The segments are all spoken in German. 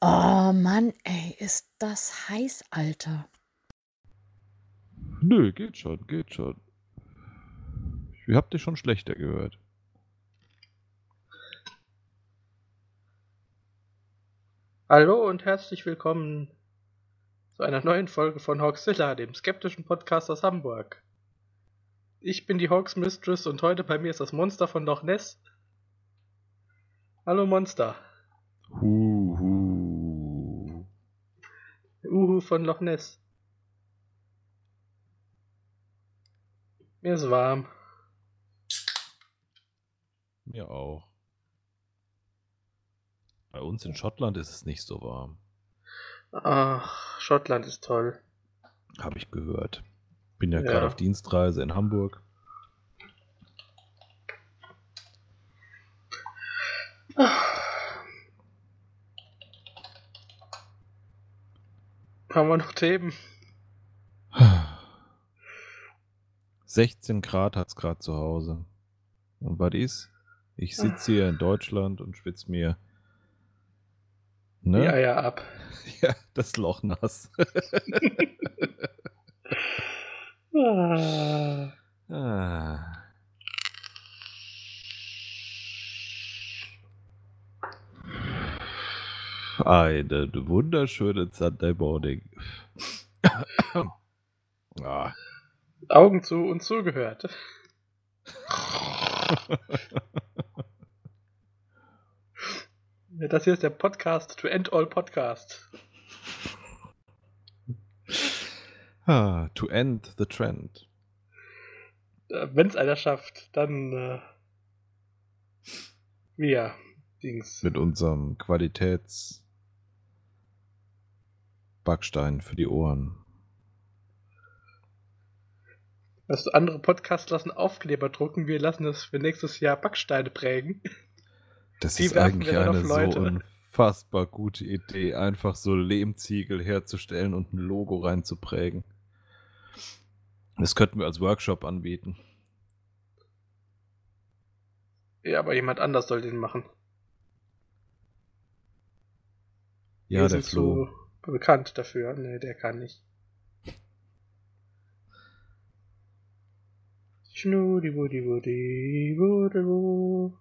Oh Mann, ey, ist das heiß, Alter. Nö, geht schon, geht schon. Ich hab dich schon schlechter gehört. Hallo und herzlich willkommen zu einer neuen Folge von Hawksilla, dem skeptischen Podcast aus Hamburg. Ich bin die Hawks Mistress und heute bei mir ist das Monster von Loch Ness. Hallo Monster. Huhu. Uhu von Loch Ness. Mir ist warm. Mir auch. Bei uns in Schottland ist es nicht so warm. Ach, Schottland ist toll. Habe ich gehört. Bin ja, Ja. gerade auf Dienstreise in Hamburg. Haben wir noch Themen? 16 Grad hat's gerade zu Hause. Und was ist? Ich sitze hier in Deutschland und schwitze mir. Ne? Ja, ja, ab. Ja, das Loch nass. Ah. ah. Eine wunderschöne Sunday Morning. ah. Augen zu und zugehört. Das hier ist der Podcast to end all Podcast. Ah, to end the trend. Wenn es einer schafft, dann äh, wir. Dings. Mit unserem Qualitäts Backstein für die Ohren. Weißt du, andere Podcasts lassen Aufkleber drucken, wir lassen das für nächstes Jahr Backsteine prägen. Das Die ist eigentlich eine so unfassbar gute Idee, einfach so Lehmziegel herzustellen und ein Logo reinzuprägen. Das könnten wir als Workshop anbieten. Ja, aber jemand anders soll den machen. Ja, wir der Flo. zu bekannt dafür. Nee, der kann nicht. Schnudi, wudi, wudi, wudi, wu.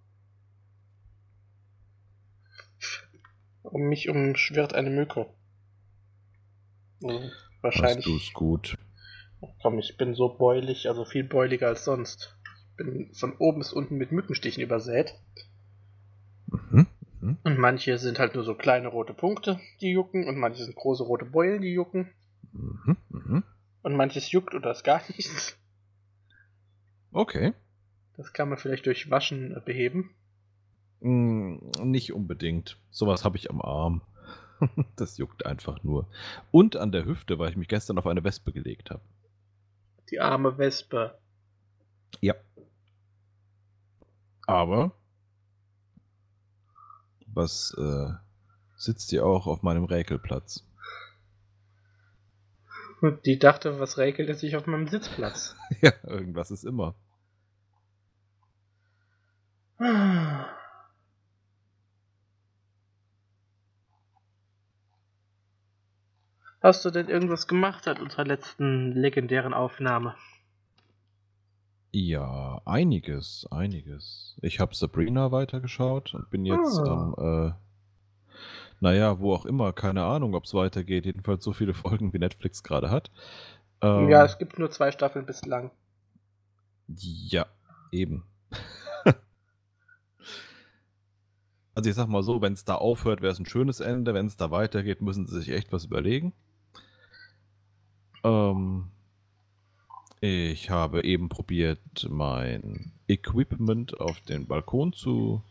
Um mich umschwirrt eine Mücke. Hm, Hast Wahrscheinlich. du's gut. Komm, ich bin so beulig, also viel beuliger als sonst. Ich bin von oben bis unten mit Mückenstichen übersät. Mhm. Und manche sind halt nur so kleine rote Punkte, die jucken. Und manche sind große rote Beulen, die jucken. Mhm. Mhm. Und manches juckt oder ist gar nichts. Okay. Das kann man vielleicht durch Waschen äh, beheben. Mm, nicht unbedingt. Sowas habe ich am Arm. das juckt einfach nur. Und an der Hüfte, weil ich mich gestern auf eine Wespe gelegt habe. Die arme Wespe. Ja. Aber was äh, sitzt hier auch auf meinem Räkelplatz? Die dachte, was räkelt es sich auf meinem Sitzplatz? ja, irgendwas ist immer. Hast du denn irgendwas gemacht seit unserer letzten legendären Aufnahme? Ja, einiges, einiges. Ich habe Sabrina weitergeschaut und bin jetzt Ah. am, äh, naja, wo auch immer, keine Ahnung, ob es weitergeht. Jedenfalls so viele Folgen, wie Netflix gerade hat. Ähm, Ja, es gibt nur zwei Staffeln bislang. Ja, eben. also ich sag mal so, wenn es da aufhört, wäre es ein schönes Ende. Wenn es da weitergeht, müssen sie sich echt was überlegen. Ähm, ich habe eben probiert, mein Equipment auf den Balkon zu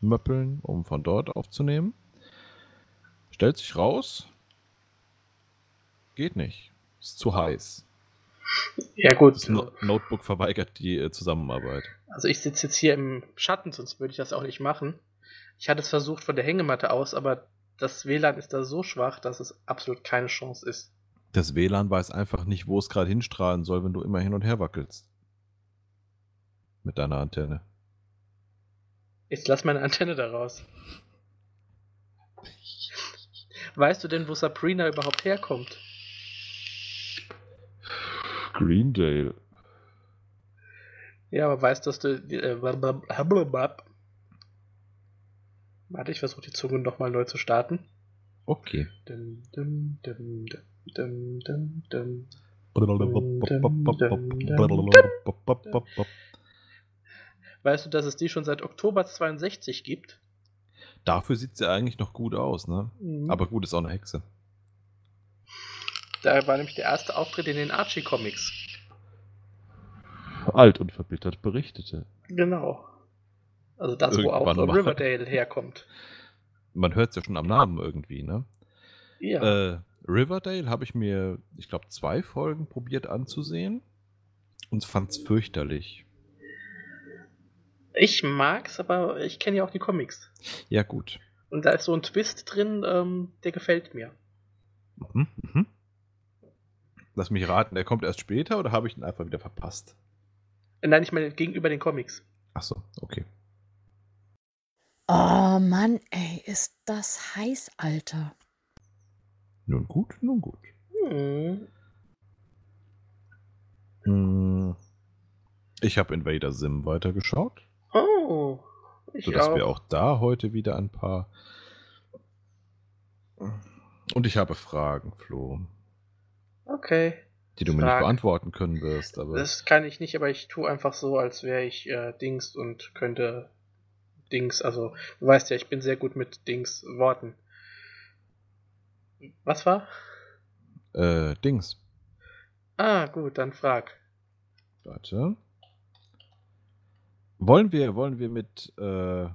möppeln, um von dort aufzunehmen. Stellt sich raus, geht nicht. Ist zu heiß. Ja gut, Das no Notebook verweigert die äh, Zusammenarbeit. also ich sitze jetzt hier im Schatten, sonst würde ich das auch nicht machen. Ich hatte es versucht von der Hängematte aus, aber das WLAN ist da so schwach, dass es absolut keine Chance ist. Das WLAN weiß einfach nicht, wo es gerade hinstrahlen soll, wenn du immer hin und her wackelst. Mit deiner Antenne. Jetzt lass meine Antenne da raus. Weißt du denn, wo Sabrina überhaupt herkommt? Greendale. Ja, aber weißt du, dass du. Äh, warte, ich versuche die Zunge nochmal neu zu starten. Okay. Dum, dum, dum, dum, dum, dum. Weißt du, dass es die schon seit Oktober 62 gibt? Dafür sieht sie eigentlich noch gut aus, ne? Mhm. Aber gut, ist auch eine Hexe. Da war nämlich der erste Auftritt in den Archie-Comics. Alt und verbittert berichtete. Genau. Also das, wo auch Irgendwann mal. Riverdale herkommt. Man hört es ja schon am Namen irgendwie, ne? Ja. Äh, Riverdale habe ich mir, ich glaube, zwei Folgen probiert anzusehen und fand es fürchterlich. ich mag's, aber ich kenne ja auch die Comics. Ja, gut. Und da ist so ein Twist drin, ähm, der gefällt mir. Mhm, mhm. Lass mich raten, der kommt erst später oder habe ich ihn einfach wieder verpasst? Äh, Nein, ich meine gegenüber den Comics. Achso, okay. Oh Mann, ey, ist das heiß, Alter. Nun gut, nun gut. Hm. Hm. Ich habe Invader Sim weitergeschaut, Oh, ich sodass auch. wir auch da heute wieder ein paar. Und ich habe Fragen, Flo, Okay. die du mir Frag. nicht beantworten können wirst, aber. Das kann ich nicht, aber ich tue einfach so, als wäre ich äh, Dings und könnte Dings, also du weißt ja, ich bin sehr gut mit Dings Worten. Was war? Äh, Dings. Ah, gut, dann frag. Warte. Wollen wir, wollen wir mit, äh,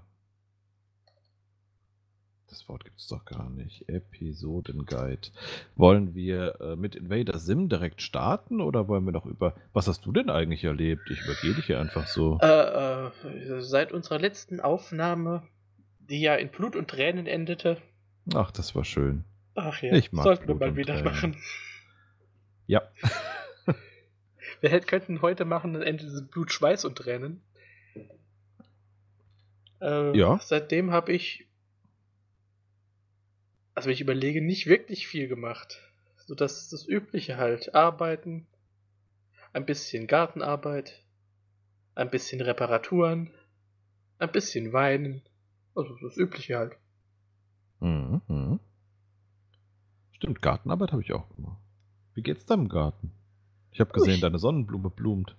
das Wort gibt es doch gar nicht, Episodenguide. Wollen wir äh, mit Invader Sim direkt starten oder wollen wir noch über, was hast du denn eigentlich erlebt? Ich übergehe dich hier einfach so. Äh, äh, seit unserer letzten Aufnahme, die ja in Blut und Tränen endete, Ach, das war schön. Ach ja, Ich mag sollten wir Blut mal und wieder Tränen. machen. Ja. Wir hätten, könnten heute machen, ein Ende des Blut, Schweiß und Tränen. Äh, Ja. Seitdem habe ich, also wenn ich überlege, nicht wirklich viel gemacht. So das, das Übliche halt. Arbeiten, ein bisschen Gartenarbeit, ein bisschen Reparaturen, ein bisschen Weinen. Also das Übliche halt. Mhm. Stimmt, Gartenarbeit habe ich auch gemacht. Wie geht's deinem Garten? Ich habe gesehen, deine Sonnenblume blumt.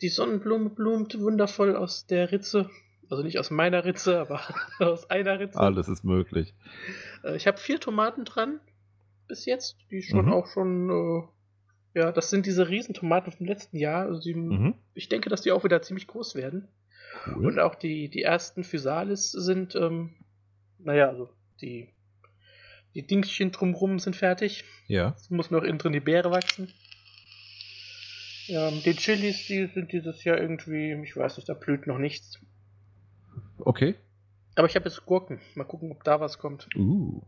Die Sonnenblume blumt wundervoll aus der Ritze. Also nicht aus meiner Ritze, aber aus einer Ritze. Alles ist möglich. Äh, Ich habe vier Tomaten dran bis jetzt, die schon Mhm. auch schon, äh, ja, das sind diese Riesentomaten vom letzten Jahr. Also die, Mhm. Ich denke, dass die auch wieder ziemlich groß werden. Cool. Und auch die, die ersten Physalis sind, ähm, naja, also die, die Dingschen drumrum sind fertig. Ja. Es muss noch innen drin die Beere wachsen. Ähm, die Chilis, die sind dieses Jahr irgendwie, ich weiß nicht, da blüht noch nichts. Okay. Aber ich habe jetzt Gurken. Mal gucken, ob da was kommt. Uh.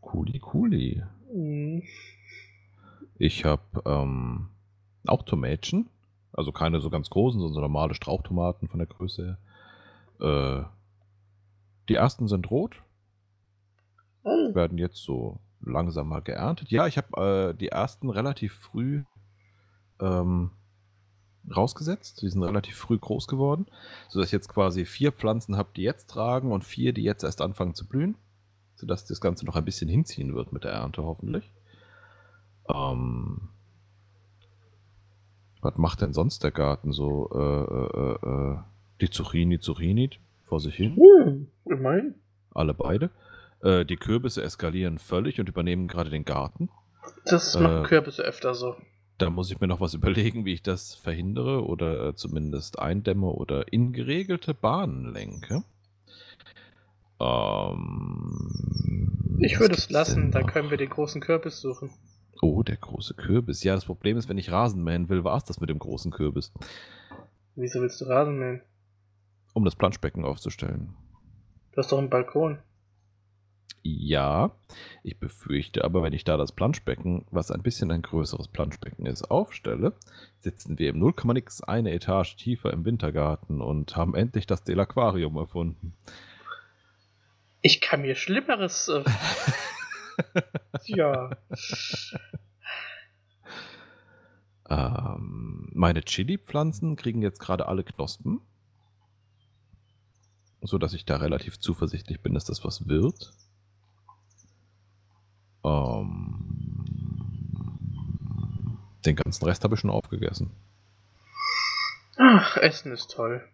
Cooli, cooli. Mhm. Ich habe ähm, auch Tomätchen. Also keine so ganz großen, sondern so normale Strauchtomaten von der Größe her. Äh, die ersten sind rot, Oh, werden jetzt so langsam mal geerntet. Ja, ich habe äh, die ersten relativ früh ähm, rausgesetzt. Die sind relativ früh groß geworden, sodass ich jetzt quasi vier Pflanzen habe, die jetzt tragen und vier, die jetzt erst anfangen zu blühen, sodass das Ganze noch ein bisschen hinziehen wird mit der Ernte hoffentlich. Ähm, was macht denn sonst der Garten so? Äh, äh, äh, die Zucchini, Zucchini vor sich hin, hm, immerhin. alle beide. Äh, die Kürbisse eskalieren völlig und übernehmen gerade den Garten. Das Äh, machen Kürbisse öfter so. Da muss ich mir noch was überlegen, wie ich das verhindere oder äh, zumindest eindämme oder in geregelte Bahnen lenke. Ähm, Ich würde es lassen, da können wir den großen Kürbis suchen. Oh, der große Kürbis. Ja, das Problem ist, wenn ich Rasen mähen will, war es das mit dem großen Kürbis. Wieso willst du Rasen mähen? Um das Planschbecken aufzustellen. Du hast doch einen Balkon. Ja, ich befürchte aber, wenn ich da das Planschbecken, was ein bisschen ein größeres Planschbecken ist, aufstelle, sitzen wir im 0, nix eine Etage tiefer im Wintergarten und haben endlich das Delaquarium erfunden. Ich kann mir Schlimmeres. Äh, ja. Ähm, meine Chili-Pflanzen kriegen jetzt gerade alle Knospen. So dass ich da relativ zuversichtlich bin, dass das was wird. Ähm, den ganzen Rest habe ich schon aufgegessen. Ach, Essen ist toll.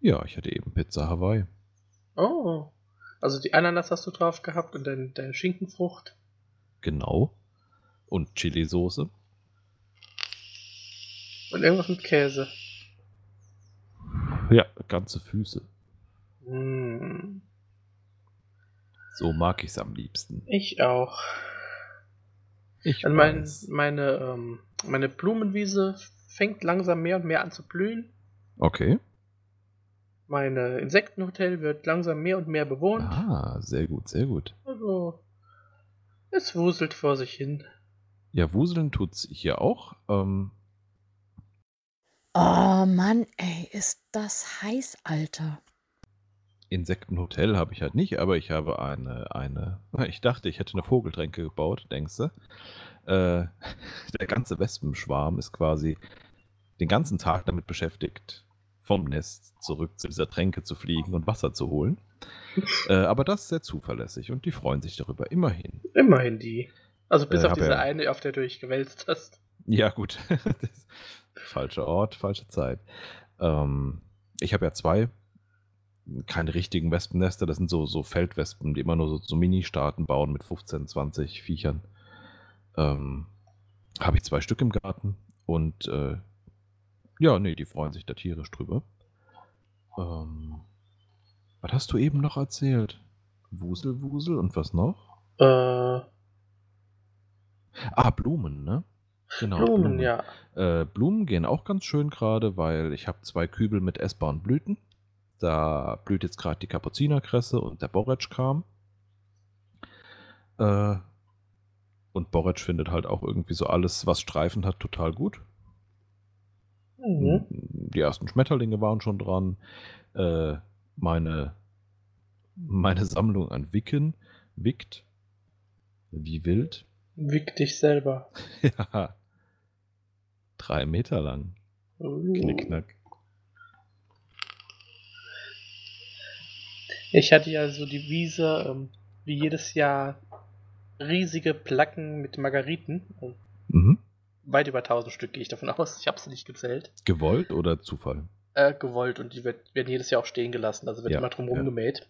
Ja, ich hatte eben Pizza Hawaii. Oh. Also die Ananas hast du drauf gehabt und dein, deine Schinkenfrucht. Genau. Und Chili-Soße. Und irgendwas mit Käse. Ja, ganze Füße. Mm, So mag ich es am liebsten. ich auch. Ich Und mein, weiß. meine, ähm, meine Blumenwiese fängt langsam mehr und mehr an zu blühen. Okay. Meine Insektenhotel wird langsam mehr und mehr bewohnt. Ah, sehr gut, sehr gut. Also, es wuselt vor sich hin. Ja, Wuseln tut's hier auch. Ähm, Oh Mann, ey, ist das heiß, Alter. Insektenhotel habe ich halt nicht, aber ich habe eine, eine. Ich dachte, ich hätte eine Vogeltränke gebaut, denkst du? Äh, der ganze Wespenschwarm ist quasi den ganzen Tag damit beschäftigt, vom Nest zurück zu dieser Tränke zu fliegen und Wasser zu holen. Äh, aber das ist sehr zuverlässig und die freuen sich darüber, immerhin. Immerhin die. Also bis Äh, auf diese ja- eine, auf der du dich gewälzt hast. Ja, gut. falscher Ort, falsche Zeit. Ähm, ich habe ja zwei, keine richtigen Wespennester, das sind so, so Feldwespen, die immer nur so, so Mini-Staaten bauen mit 15, 20 Viechern. Ähm, habe ich zwei Stück im Garten und äh, ja, nee, die freuen sich da tierisch drüber. Ähm, was hast du eben noch erzählt? Wusel, Wusel und was noch? Äh, Ah, Blumen, ne? Genau. Blumen, ja. Äh, Blumen gehen auch ganz schön gerade, weil ich habe zwei Kübel mit essbaren Blüten. Da blüht jetzt gerade die Kapuzinerkresse und der Borretschkram. Äh, und Borretsch findet halt auch irgendwie so alles, was Streifen hat, total gut. Mhm. Die ersten Schmetterlinge waren schon dran. Äh, meine, meine Sammlung an Wicken wickt wie wild. Wick dich selber. ja. Drei Meter lang. Uh. Knickknack. Ich hatte ja so die Wiese, ähm, wie jedes Jahr, riesige Placken mit Margariten. Also Mhm. Weit über 1000 Stück gehe ich davon aus. Ich habe sie nicht gezählt. Gewollt oder Zufall? Äh, gewollt und die wird, werden jedes Jahr auch stehen gelassen. Also wird Ja, immer drum ja. rumgemäht.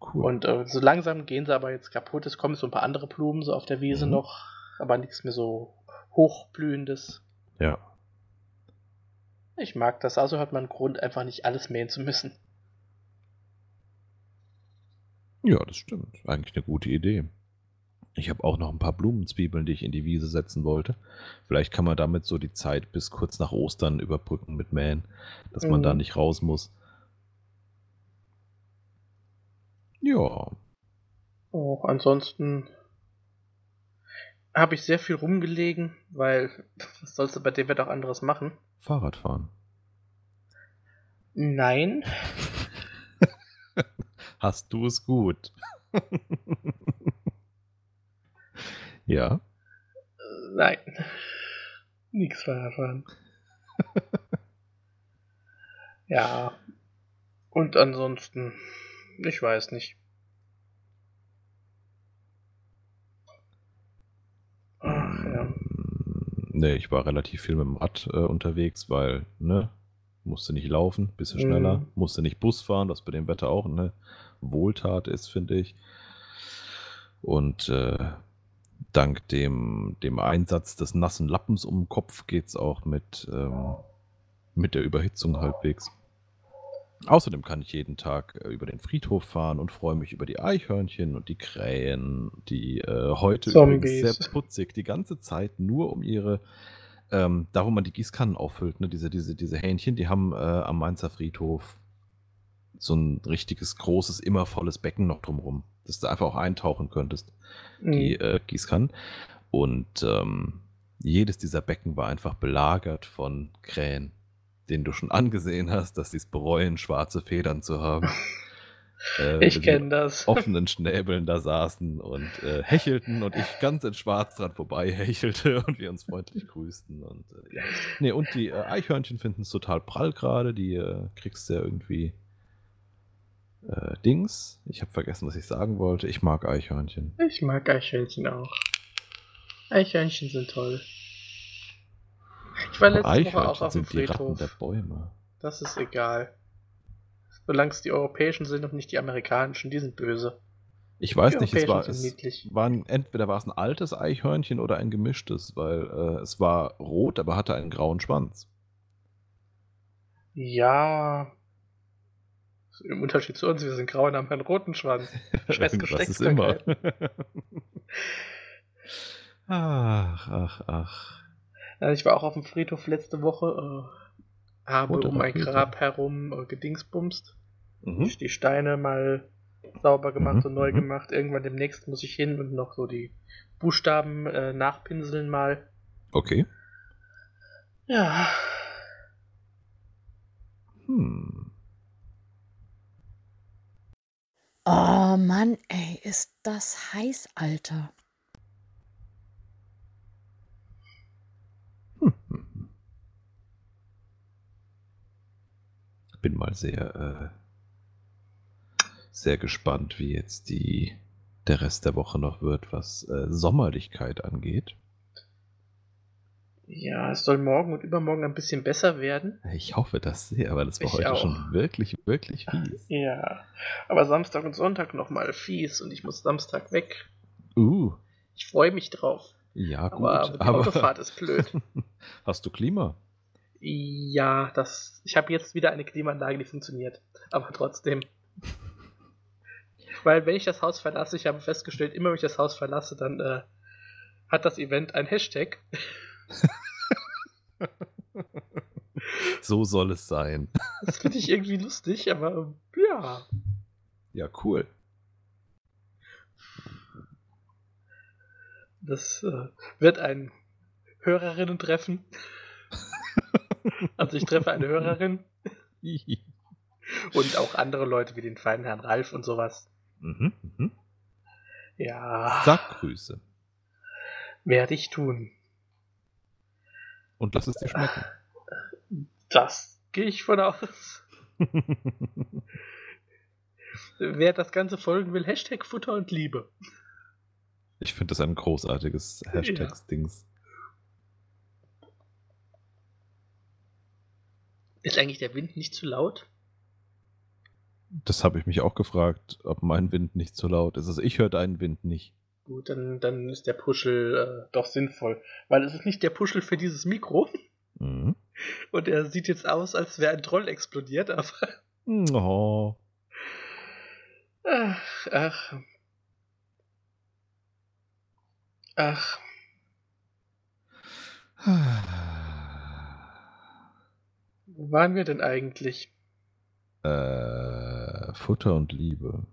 Cool. Und äh, so langsam gehen sie aber jetzt kaputt. Es kommen so ein paar andere Blumen so auf der Wiese Mhm. noch, aber nichts mehr so hochblühendes. ja. Ich mag das, also hat man einen Grund, einfach nicht alles mähen zu müssen. Ja, das stimmt. Eigentlich eine gute Idee. Ich habe auch noch ein paar Blumenzwiebeln, die ich in die Wiese setzen wollte. Vielleicht kann man damit so die Zeit bis kurz nach Ostern überbrücken mit Mähen, dass man Mhm. da nicht raus muss. Ja, Oh, ansonsten habe ich sehr viel rumgelegen, weil was sollst du bei dem Wetter auch anderes machen? Fahrradfahren. Nein, Hast du es gut? ja, nein. Nix Fahrradfahren. ja. Und ansonsten, ich weiß nicht. Ach ja. Nee, ich war relativ viel mit dem Rad äh, unterwegs, weil, ne, musste nicht laufen, bisschen schneller, Mhm. musste nicht Bus fahren, was bei dem Wetter auch eine Wohltat ist, finde ich. Und äh, dank dem, dem Einsatz des nassen Lappens um den Kopf geht es auch mit, ähm, mit der Überhitzung halbwegs. Außerdem kann ich jeden Tag äh, über den Friedhof fahren und freue mich über die Eichhörnchen und die Krähen, die äh, heute übrigens Zombies. sehr putzig die ganze Zeit nur um ihre, ähm, da wo man die Gießkannen auffüllt, ne, diese, diese, diese Hähnchen, die haben äh, am Mainzer Friedhof so ein richtiges, großes, immer volles Becken noch drumrum, dass du einfach auch eintauchen könntest die Mhm. äh, Gießkannen. Und ähm, jedes dieser Becken war einfach belagert von Krähen, denen du schon angesehen hast, dass sie es bereuen, schwarze Federn zu haben. äh, Ich kenne das. offenen Schnäbeln da saßen und äh, hechelten und ich ganz in Schwarz dran vorbei hechelte und wir uns freundlich grüßten. Und äh, ja. Nee, und die äh, Eichhörnchen finden es total prall gerade. Die äh, kriegst du ja irgendwie äh, Dings. Ich habe vergessen, was ich sagen wollte. Ich mag Eichhörnchen. Ich mag Eichhörnchen auch. Eichhörnchen sind toll. Ich war letzte Woche Eichhörnchen auch auf dem sind die Ratten Friedhof. der Bäume. Das ist egal. Solange es die europäischen sind und nicht die amerikanischen, die sind böse. Ich weiß Die nicht, es war, es war ein, entweder war es ein altes Eichhörnchen oder ein gemischtes, weil äh, es war rot, aber hatte einen grauen Schwanz. Ja. Im Unterschied zu uns, wir sind grau und haben einen roten Schwanz. Scheiß Irgendwas ist immer. Ach, ach, ach. Ja, ich war auch auf dem Friedhof letzte Woche, äh, habe Rote um ein. Grab herum äh, gedingsbumst. Mhm. Die Steine mal sauber gemacht Mhm, und neu mhm. gemacht. Irgendwann demnächst muss ich hin und noch so die Buchstaben äh, nachpinseln mal. Okay. Ja. Hm. Oh Mann, ey, ist das heiß, Alter. Bin mal sehr, äh, sehr gespannt, wie jetzt die, der Rest der Woche noch wird, was äh, Sommerlichkeit angeht. Ja, es soll morgen und übermorgen ein bisschen besser werden. Ich hoffe das sehr, weil es war Ich heute auch. schon wirklich, wirklich fies. Ja. Aber Samstag und Sonntag nochmal fies und ich muss Samstag weg. Uh, Ich freue mich drauf. ja gut, Aber, aber die aber Autofahrt ist blöd. hast du Klima? Ja, das. Ich habe jetzt wieder eine Klimaanlage, die funktioniert. Aber trotzdem. Weil wenn ich das Haus verlasse, ich habe festgestellt, immer wenn ich das Haus verlasse, dann äh, hat das Event ein Hashtag. So soll es sein. Das finde ich irgendwie lustig, aber ja. Ja, cool. Das äh, wird ein Hörerinnen-Treffen. also ich treffe eine Hörerin und auch andere Leute wie den feinen Herrn Ralf und sowas. mhm, mhm. Ja, Sag Grüße. werde ich tun. Und lass es dir schmecken. Das gehe ich von aus. Wer das Ganze folgen will, Hashtag Futter und Liebe. Ich finde das ein großartiges Hashtag-Dings. Ist eigentlich der Wind nicht zu laut? Das habe ich mich auch gefragt, ob mein Wind nicht so laut ist. Also ich höre deinen Wind nicht. Gut, dann, dann ist der Puschel äh, doch sinnvoll. Weil es ist nicht der Puschel für dieses Mikro. Mhm. Und er sieht jetzt aus, als wäre ein Troll explodiert, aber. Oh. Ach, ach. Ach, wo waren wir denn eigentlich? Äh, Futter und Liebe.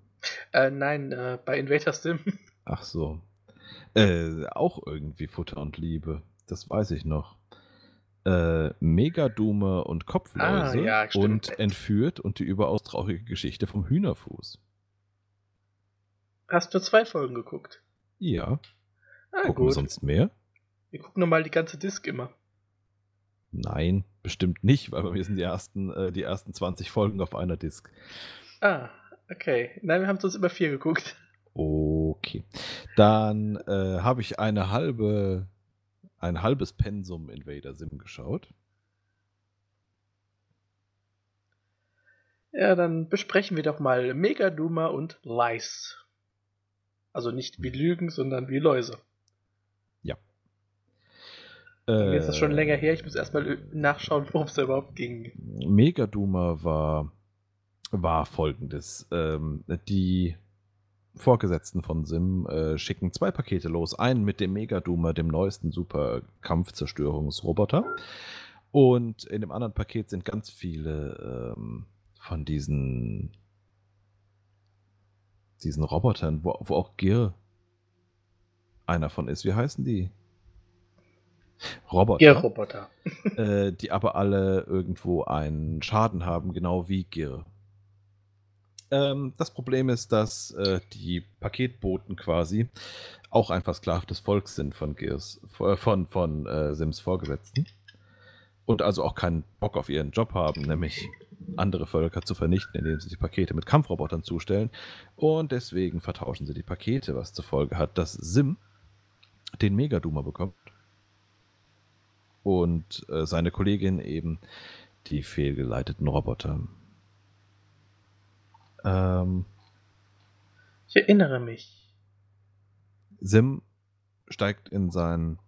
Äh, nein, äh, bei Invader Sim. Ach so. Äh, auch irgendwie Futter und Liebe. Das weiß ich noch. Äh, Megadume und Kopfläuse Ah, ja, und entführt und die überaus traurige Geschichte vom Hühnerfuß. Hast du zwei Folgen geguckt? Ja. Ah, Gucken wir gut. sonst mehr? Wir gucken nochmal die ganze Disc immer. Nein, bestimmt nicht, weil bei mir sind die ersten, äh, die ersten 20 Folgen auf einer Disk. Ah, okay. Nein, wir haben sonst immer vier geguckt. Okay. Dann äh, habe ich eine halbe, ein halbes Pensum Invader Sim geschaut. Ja, dann besprechen wir doch mal Megaduma und Lies. Also nicht wie Lügen, sondern wie Läuse. Mir ist das schon Äh, länger her, ich muss erstmal nachschauen, worum es da überhaupt ging. Megaduma war, war folgendes. Ähm, die Vorgesetzten von Sim äh, schicken zwei Pakete los. Einen mit dem Megaduma, dem neuesten super Kampfzerstörungsroboter. Und in dem anderen Paket sind ganz viele ähm, von diesen, diesen Robotern, wo, wo auch Gir einer von ist. Wie heißen die? Roboter Ihr Roboter. äh, die aber alle irgendwo einen Schaden haben, genau wie Gir. Ähm, das Problem ist, dass äh, die Paketboten quasi auch einfach Sklaven des Volks sind von Gears, von, von äh, Sims Vorgesetzten. Und also auch keinen Bock auf ihren Job haben, nämlich andere Völker zu vernichten, indem sie die Pakete mit Kampfrobotern zustellen. Und deswegen vertauschen sie die Pakete, was zur Folge hat, dass Sim den Megaduma bekommt. Und äh, seine Kollegin eben die fehlgeleiteten Roboter. Ähm, ich erinnere mich. Sim steigt in seinen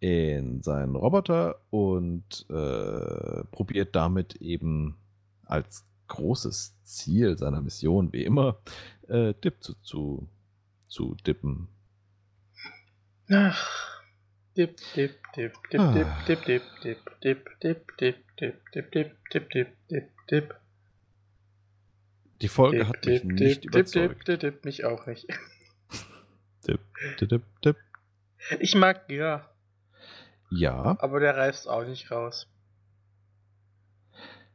in seinen Roboter und äh, probiert damit eben als großes Ziel seiner Mission, wie immer, äh, Dip zu, zu, zu dippen. Ach. Dip, dip, dip, dip, dip, dip, dip, dip, dip, dip, dip, dip, dip, dip, dip, dip, dip. Die Folge hat mich nicht überzeugt. Dip, dip, dip, mich auch nicht. Dip, dip, dip, dip. Ich mag ja. Ja. Aber der reißt auch nicht raus.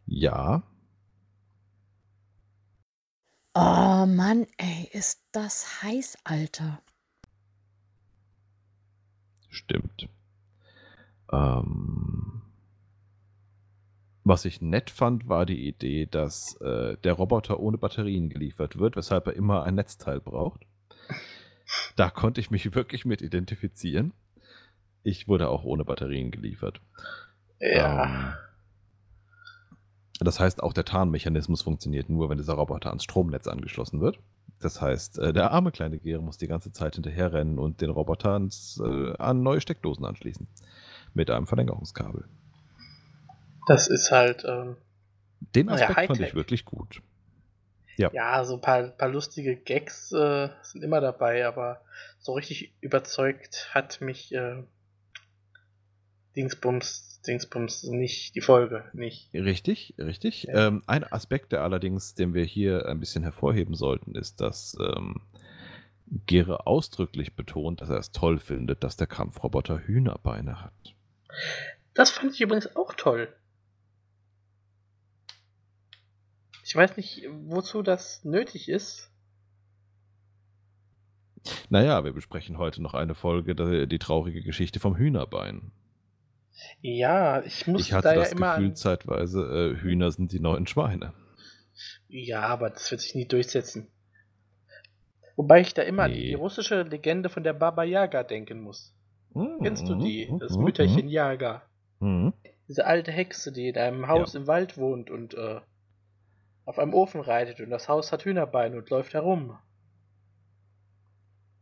Ja. Oh Mann, ey, ist das heiß, Alter. Stimmt. Ähm, was ich nett fand, war die Idee, dass äh, der Roboter ohne Batterien geliefert wird, weshalb er immer ein Netzteil braucht. Da konnte ich mich wirklich mit identifizieren. Ich wurde auch ohne Batterien geliefert. Ja. Ähm, das heißt, auch der Tarnmechanismus funktioniert nur, wenn dieser Roboter ans Stromnetz angeschlossen wird. Das heißt, äh, der arme kleine Gere muss die ganze Zeit hinterherrennen und den Roboter ans, äh, an neue Steckdosen anschließen. Mit einem Verlängerungskabel. Das ist halt. Ähm, Den Aspekt fand Hightech. ich wirklich gut. Ja. ja, so ein paar, paar lustige Gags äh, sind immer dabei, aber so richtig überzeugt hat mich äh, Dingsbums, Dingsbums nicht, die Folge nicht. Richtig, richtig. Ja. Ähm, ein Aspekt, der allerdings, den wir hier ein bisschen hervorheben sollten, ist, dass ähm, Gere ausdrücklich betont, dass er es toll findet, dass der Kampfroboter Hühnerbeine hat. Das fand ich übrigens auch toll. Ich weiß nicht, wozu das nötig ist. Naja, wir besprechen heute noch eine Folge, die, die traurige Geschichte vom Hühnerbein. Ja, ich muss Ich hatte da das ja immer Gefühl an, zeitweise, äh, Hühner sind die neuen Schweine. Ja, aber das wird sich nie durchsetzen. Wobei ich da immer an Nee. die russische Legende von der Baba Yaga denken muss. Kennst du die? Das Mhm, Mütterchen Yaga. Mhm. Diese alte Hexe, die in einem Haus im Wald wohnt und äh, auf einem Ofen reitet und das Haus hat Hühnerbeine und läuft herum.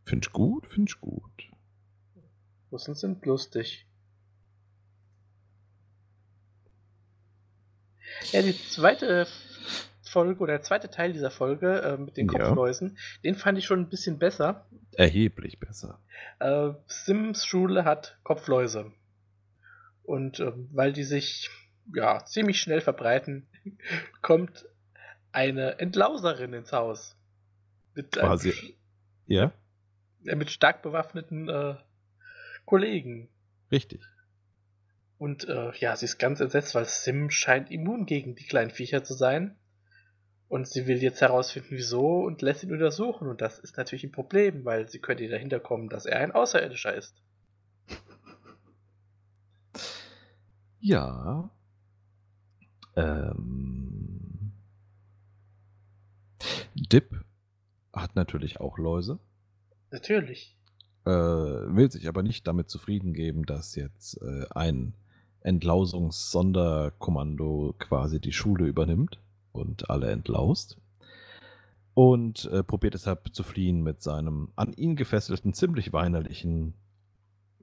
Find ich gut, find ich gut. Russen sind lustig. Ja, die zweite Folge oder der zweite Teil dieser Folge äh, mit den Ja. Kopfläusen, den fand ich schon ein bisschen besser. Erheblich besser. Äh, Sims Schule hat Kopfläuse. Und ähm, weil die sich ja ziemlich schnell verbreiten, kommt eine Entlauserin ins Haus. Mit, Quasi. einem, Ja, äh, mit stark bewaffneten äh, Kollegen. richtig. Und äh, ja, sie ist ganz entsetzt, weil Sim scheint immun gegen die kleinen Viecher zu sein. Und sie will jetzt herausfinden, wieso und lässt ihn untersuchen. Und das ist natürlich ein Problem, weil sie könnte dahinter kommen, dass er ein Außerirdischer ist. Ja. Ähm. Dip hat natürlich auch Läuse, Natürlich. äh, will sich aber nicht damit zufrieden geben, dass jetzt äh, ein Entlausungs-Sonderkommando quasi die Schule übernimmt und alle entlaust. Und äh, probiert deshalb zu fliehen mit seinem an ihn gefesselten, ziemlich weinerlichen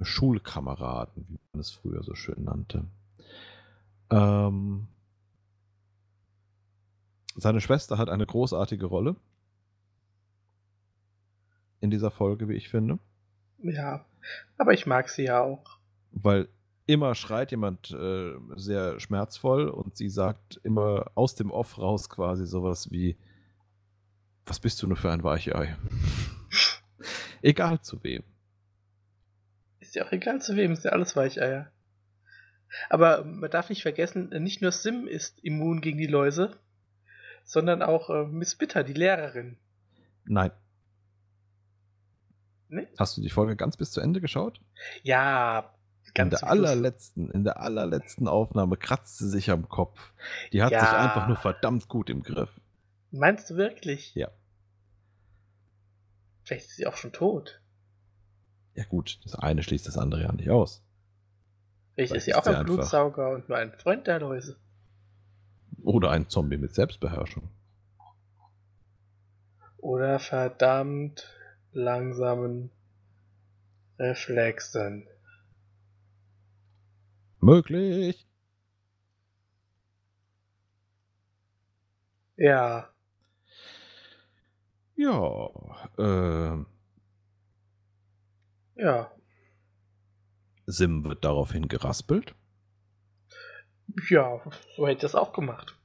Schulkameraden, wie man es früher so schön nannte. Ähm, seine Schwester hat eine großartige Rolle in dieser Folge, wie ich finde, Ja. Aber ich mag sie ja auch. weil immer schreit jemand äh, sehr schmerzvoll und sie sagt immer aus dem Off raus quasi sowas wie, was bist du nur für ein Weichei? Egal zu wem. Ist ja auch egal zu wem, ist ja alles Weicheier. Aber man darf nicht vergessen, nicht nur Sim ist immun gegen die Läuse, sondern auch äh, Miss Bitter, die Lehrerin. Nein. Nee? Hast du die Folge ganz bis zu Ende geschaut? Ja, in der allerletzten, in der allerletzten Aufnahme kratzt sie sich am Kopf. Die hat Ja. sich einfach nur verdammt gut im Griff. Meinst du wirklich? Ja. Vielleicht ist sie auch schon tot. Ja gut, das eine schließt das andere ja nicht aus. Vielleicht Vielleicht ist sie auch ein einfach- Blutsauger und nur ein Freund der Läuse. Oder ein Zombie mit Selbstbeherrschung. Oder verdammt langsamen Reflexen. Möglich. Ja, Ja, äh, ja. Sim wird daraufhin geraspelt. Ja, so hätte ich das auch gemacht.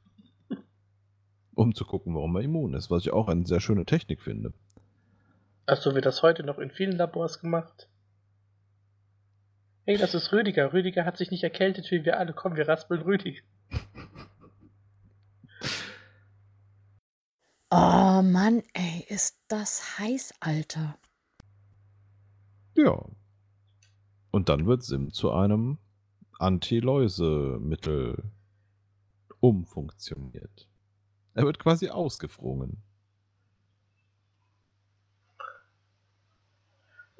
um zu gucken, warum er immun ist, was ich auch eine sehr schöne Technik finde. Also wird das heute noch in vielen Labors gemacht. Hey, das ist Rüdiger. Rüdiger hat sich nicht erkältet wie wir alle. Komm, wir raspeln Rüdiger. Oh Mann, ey, ist das heiß, Alter. Ja. Und dann wird Sim zu einem Anti-Läuse-Mittel umfunktioniert. Er wird quasi ausgefrungen.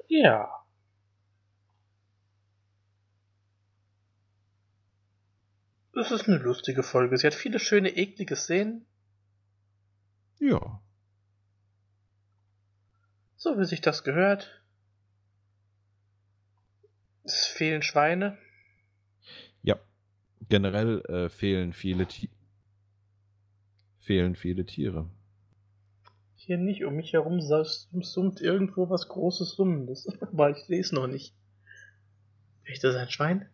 Ja. Das ist eine lustige Folge. Sie hat viele schöne, eklige Szenen. Ja. So wie sich das gehört. Es fehlen Schweine. Ja. Generell äh, fehlen viele Ti fehlen viele Tiere. Hier nicht. Um mich herum summt irgendwo was Großes Summendes. Aber ich sehe es noch nicht. Echt, das ist ein Schwein?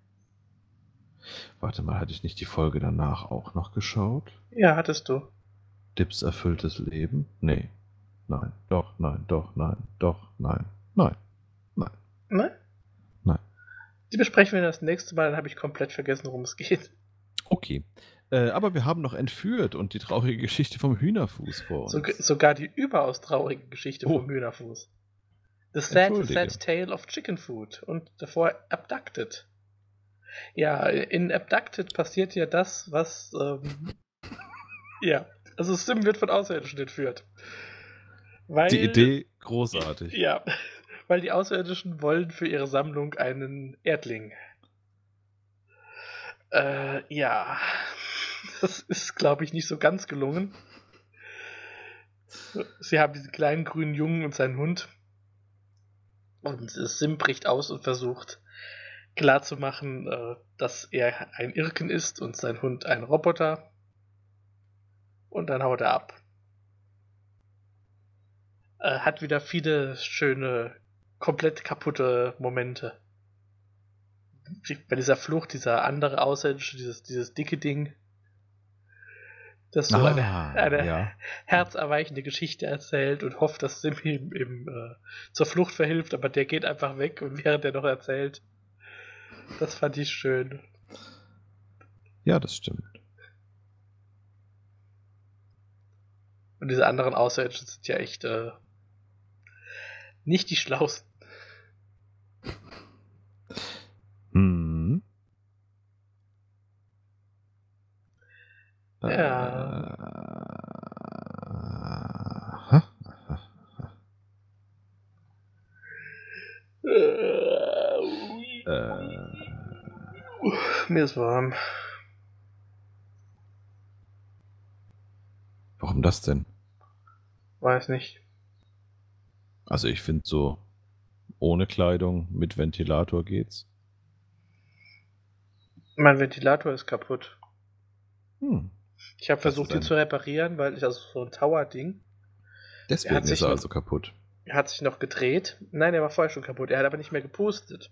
Warte mal, hatte ich nicht die Folge danach auch noch geschaut? Ja, hattest du. Dips erfülltes Leben? Nee. Nein. Doch, nein, doch, nein, doch, nein, nein, nein. Nein? Nein. Die besprechen wir das nächste Mal, dann habe ich komplett vergessen, worum es geht. Okay. Äh, aber wir haben noch entführt und die traurige Geschichte vom Hühnerfuß vor uns. So, sogar die überaus traurige Geschichte Oh. vom Hühnerfuß. The sad, sad tale of chicken food und davor Abducted. Ja, in Abducted passiert ja das, was. Ähm, ja, also Sim wird von Außerirdischen entführt. Weil, die Idee großartig. Ja, weil die Außerirdischen wollen für ihre Sammlung einen Erdling. Äh, ja, das ist, glaube ich, nicht so ganz gelungen. Sie haben diesen kleinen grünen Jungen und seinen Hund. Und Sim bricht aus und versucht klarzumachen, äh, dass er ein Irken ist und sein Hund ein Roboter. Und dann haut er ab. Äh, hat wieder viele schöne, komplett kaputte Momente. Bei dieser Flucht, dieser andere Außerirdische, dieses, dieses dicke Ding, das so eine, eine Ah, ja. herzerweichende Geschichte erzählt und hofft, dass Sim ihm, ihm äh, zur Flucht verhilft, aber der geht einfach weg und während er noch erzählt. Das fand ich schön. ja, das stimmt. Und diese anderen Außerirdischen sind ja echt äh, nicht die schlausten. Hm. Ja. Mir ist warm. warum das denn? Weiß nicht. Also ich finde so ohne Kleidung mit Ventilator geht's. Mein Ventilator ist kaputt. Hm. Ich habe versucht, ihn zu reparieren, weil ich also so ein Tower-Ding. Deswegen ist er noch- also kaputt. Er hat sich noch gedreht. Nein, er war vorher schon kaputt. Er hat aber nicht mehr gepustet.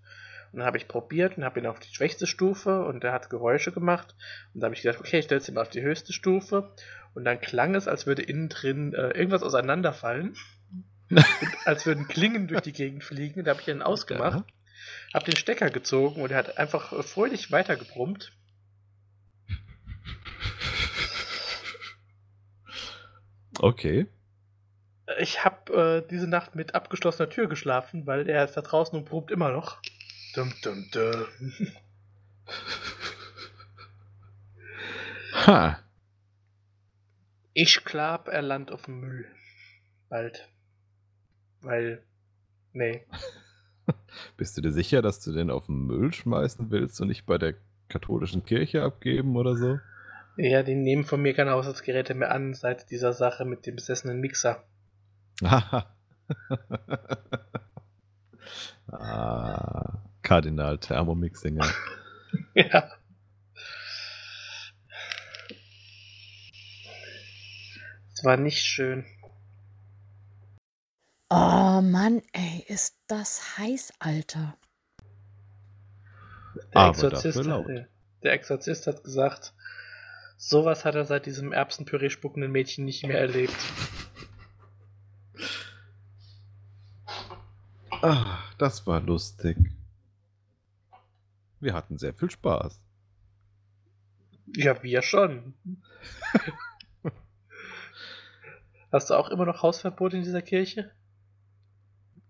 Und dann habe ich probiert und habe ihn auf die schwächste Stufe und er hat Geräusche gemacht. Und dann habe ich gedacht, okay, ich stelle es ihm auf die höchste Stufe. Und dann klang es, als würde innen drin äh, irgendwas auseinanderfallen. als würden Klingen durch die Gegend fliegen. Und da habe ich ihn ausgemacht, habe den Stecker gezogen und er hat einfach äh, fröhlich weitergebrummt. Okay. Ich habe äh, diese Nacht mit abgeschlossener Tür geschlafen, weil er ist da draußen und probt immer noch. Dum, dum, dum. Ha. Ich glaub, er landet auf dem Müll. Bald. Weil. Nee. Bist du dir sicher, dass du den auf den Müll schmeißen willst und nicht bei der katholischen Kirche abgeben oder so? Ja, die nehmen von mir keine Haushaltsgeräte mehr an seit dieser Sache mit dem besessenen Mixer. Haha. ah, Kardinal Thermomixinger. ja. Es war nicht schön. Oh Mann, ey, ist das heiß, Alter. Der Aber Exorzist, dafür laut. hat- der Exorzist hat gesagt, sowas hat er seit diesem Erbsenpüree spuckenden Mädchen nicht mehr erlebt. Ah, das war lustig. Wir hatten sehr viel Spaß. Ja, wir schon. Hast du auch immer noch Hausverbot in dieser Kirche?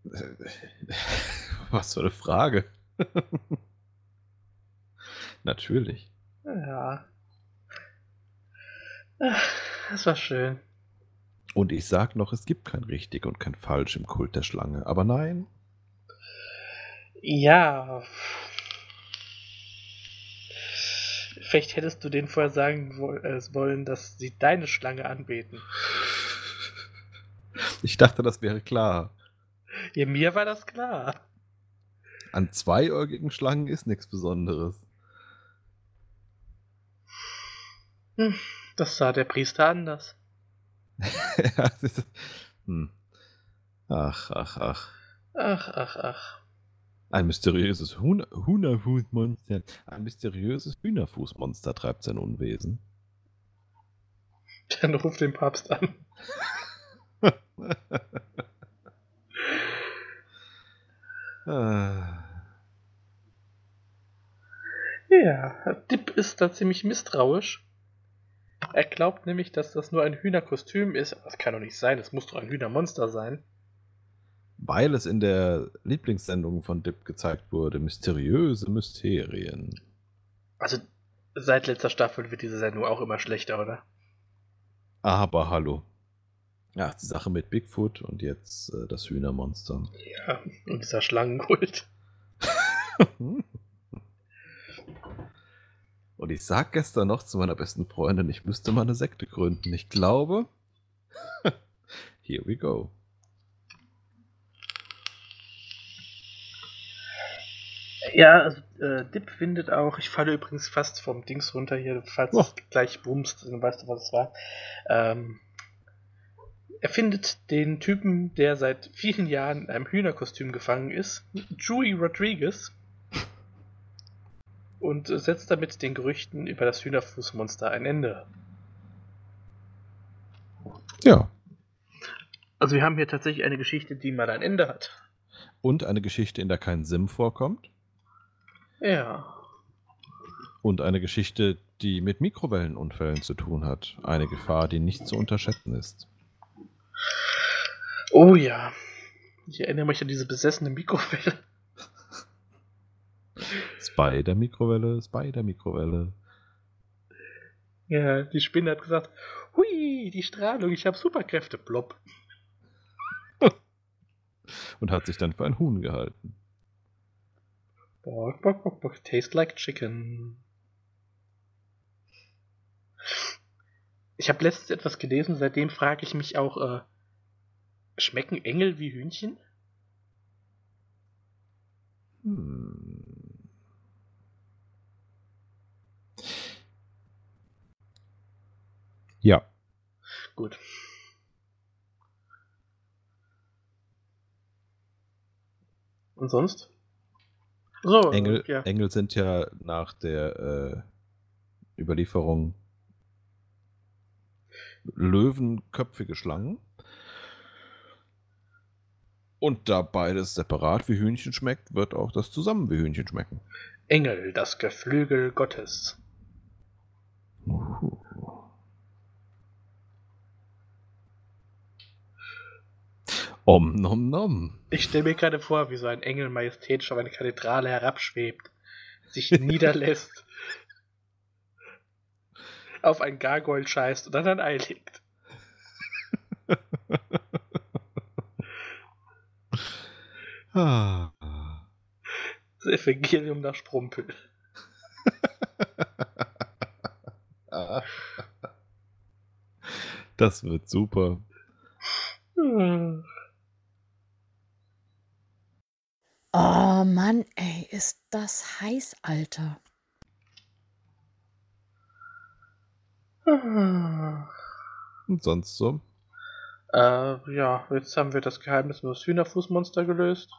Was für eine Frage. Natürlich. Ja. Das war schön. Und ich sag noch, es gibt kein richtig und kein falsch im Kult der Schlange. Aber nein, Ja. Vielleicht hättest du denen vorher sagen äh, wollen, dass sie deine Schlange anbeten. ich dachte, das wäre klar. Ja, mir war das klar. An zweiäugigen Schlangen ist nichts Besonderes. Hm, das sah der Priester anders. Hm. Ach, ach, ach. Ach, ach, ach. Ein mysteriöses Huna- Hühnerfußmonster. Ein mysteriöses Hühnerfußmonster treibt sein Unwesen. Dann ruft den Papst an. Ah. Ja, Dip ist da ziemlich misstrauisch. Er glaubt nämlich, dass das nur ein Hühnerkostüm ist. Das kann doch nicht sein, es muss doch ein Hühnermonster sein. Weil es in der Lieblingssendung von Dip gezeigt wurde, mysteriöse Mysterien. Also, seit letzter Staffel wird diese Sendung auch immer schlechter, oder? Aber hallo. Ja, die Sache mit Bigfoot und jetzt äh, das Hühnermonster. Ja, und dieser Schlangenkult. Und ich sag gestern noch zu meiner besten Freundin, ich müsste mal eine Sekte gründen. Ich glaube, here we go. Ja, also, äh, Dip findet auch, ich falle übrigens fast vom Dings runter hier, falls Oh. es gleich bumst, dann weißt du, was es war. Ähm, er findet den Typen, der seit vielen Jahren in einem Hühnerkostüm gefangen ist, Joey Rodriguez, und setzt damit den Gerüchten über das Hühnerfußmonster ein Ende. Ja. Also wir haben hier tatsächlich eine Geschichte, die mal ein Ende hat. Und eine Geschichte, in der kein Sim vorkommt. Ja. Und eine Geschichte, die mit Mikrowellenunfällen zu tun hat. Eine Gefahr, die nicht zu unterschätzen ist. Oh ja. Ich erinnere mich an diese besessene Mikrowelle. Spider Mikrowelle, Spider Mikrowelle. Ja, die Spinne hat gesagt, hui, die Strahlung, ich habe Superkräfte, plopp. Und hat sich dann für ein Huhn gehalten. Bock, bock, bock, bock, taste like chicken. Ich habe letztens etwas gelesen, seitdem frage ich mich auch, äh, schmecken Engel wie Hühnchen? Hm. Ja. Gut. Und sonst? So, Engel, ja. Engel sind ja nach der äh, Überlieferung löwenköpfige Schlangen. Und da beides separat wie Hühnchen schmeckt, wird auch das zusammen wie Hühnchen schmecken. Engel, das Geflügel Gottes. Om nom nom. Ich stelle mir gerade vor, wie so ein Engel majestätisch auf eine Kathedrale herabschwebt, sich niederlässt, auf ein Gargoyle scheißt und dann ein Ei legt. Ah. Das Evangelium nach Sprumpel. Das wird super. Hm. Oh Mann, ey, ist das heiß, Alter. Ah. Und sonst so? Äh, ja, jetzt haben wir das Geheimnis um das Hühnerfußmonster gelöst.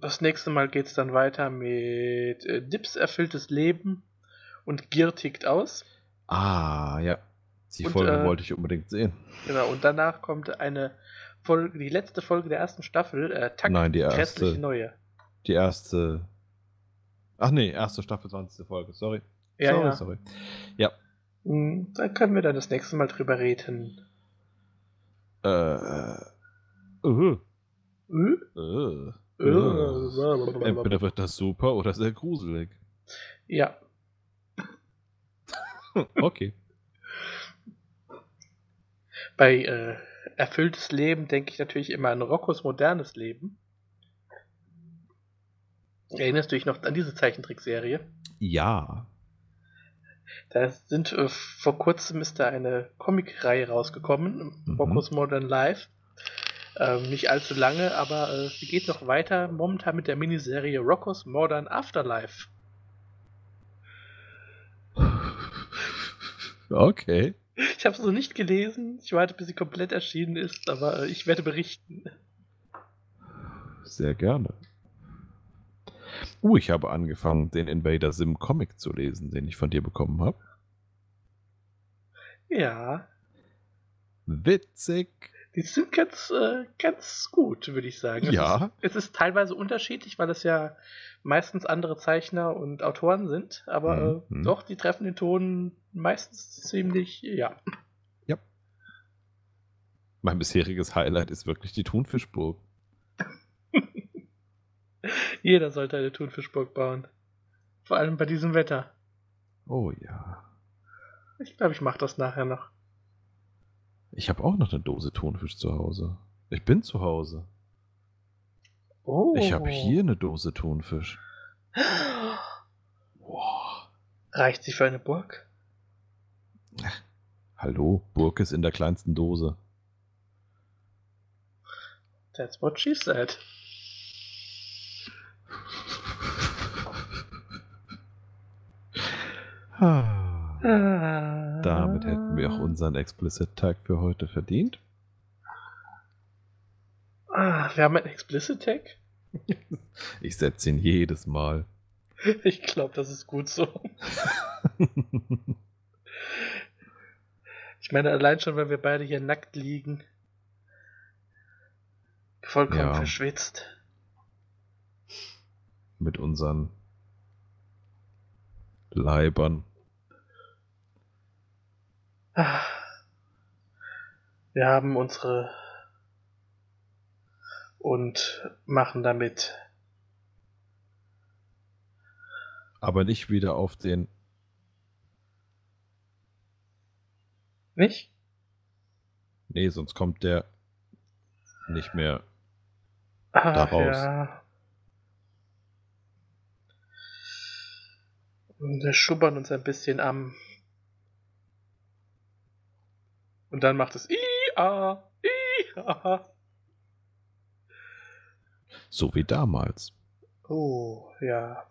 Das nächste Mal geht's dann weiter mit äh, Dips erfülltes Leben und Gier tickt aus. Ah, ja. Die Und, Folge äh, wollte ich unbedingt sehen. Genau, und danach kommt eine Folge, die letzte Folge der ersten Staffel, äh, Takt Nein, die erste. Neue. Die erste. Ach nee, erste Staffel, 20. Folge. Sorry. Ja, sorry, ja. sorry. Ja. Hm, Da können wir dann das nächste Mal drüber reden. Äh. Hm? Äh. Äh, Äh. Entweder wird das super oder sehr gruselig. Ja, Okay. bei äh, erfülltes Leben denke ich natürlich immer an Roccos modernes Leben. Erinnerst du dich noch an diese Zeichentrickserie? Ja. Da sind äh, vor kurzem ist da eine Comicreihe rausgekommen, Mhm. Roccos Modern Life. Ähm, nicht allzu lange, aber äh, sie geht noch weiter momentan mit der Miniserie Roccos Modern Afterlife. Okay. Ich habe es noch nicht gelesen. Ich warte, bis sie komplett erschienen ist, aber äh, ich werde berichten. Sehr gerne. Uh, ich habe angefangen, den Invader Sim Comic zu lesen, den ich von dir bekommen habe. Ja, Witzig. Die sind ganz, äh, ganz gut, würde ich sagen. Es Ja. Ist, es ist teilweise unterschiedlich, weil es ja meistens andere Zeichner und Autoren sind, aber Mhm, äh, mhm. doch, die treffen den Ton meistens ziemlich, ja. Mein bisheriges Highlight ist wirklich die Thunfischburg. Jeder sollte eine Thunfischburg bauen. Vor allem bei diesem Wetter. Oh ja. Ich glaube, ich mache das nachher noch. Ich habe auch noch eine Dose Thunfisch zu Hause. Ich bin zu Hause. Oh. Ich habe hier eine Dose Thunfisch. Wow. Reicht sie für eine Burg? Hallo, Burg ist in der kleinsten Dose. That's what she said. Ah. Ah. Damit hätten wir auch unseren Explicit Tag für heute verdient. Ah, wir haben einen Explicit Tag? Ich setze ihn jedes Mal. Ich glaube, das ist gut so. Ich meine, allein schon, weil wir beide hier nackt liegen. Vollkommen Ja. verschwitzt. Mit unseren Leibern. Wir haben unsere und machen damit. Aber nicht wieder auf den. Nicht? Nee, sonst kommt der nicht mehr. Ah, Daraus. ja. Wir schubbern uns ein bisschen am. Und dann macht es I-A, I-A. So wie damals. Oh, ja.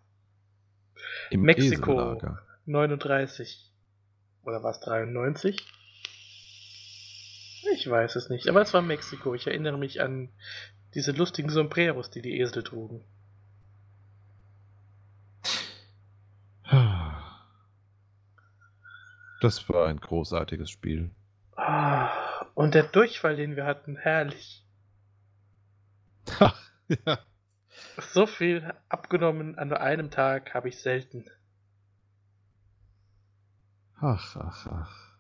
Im Mexiko. Esellager. 39. Oder war es 93? Ich weiß es nicht. Aber es war Mexiko. Ich erinnere mich an diese lustigen Sombreros, die die Esel trugen. Das war ein großartiges Spiel. Ah, und der Durchfall, den wir hatten, herrlich. ja. So viel abgenommen an nur einem Tag habe ich selten. Ach, ach, ach.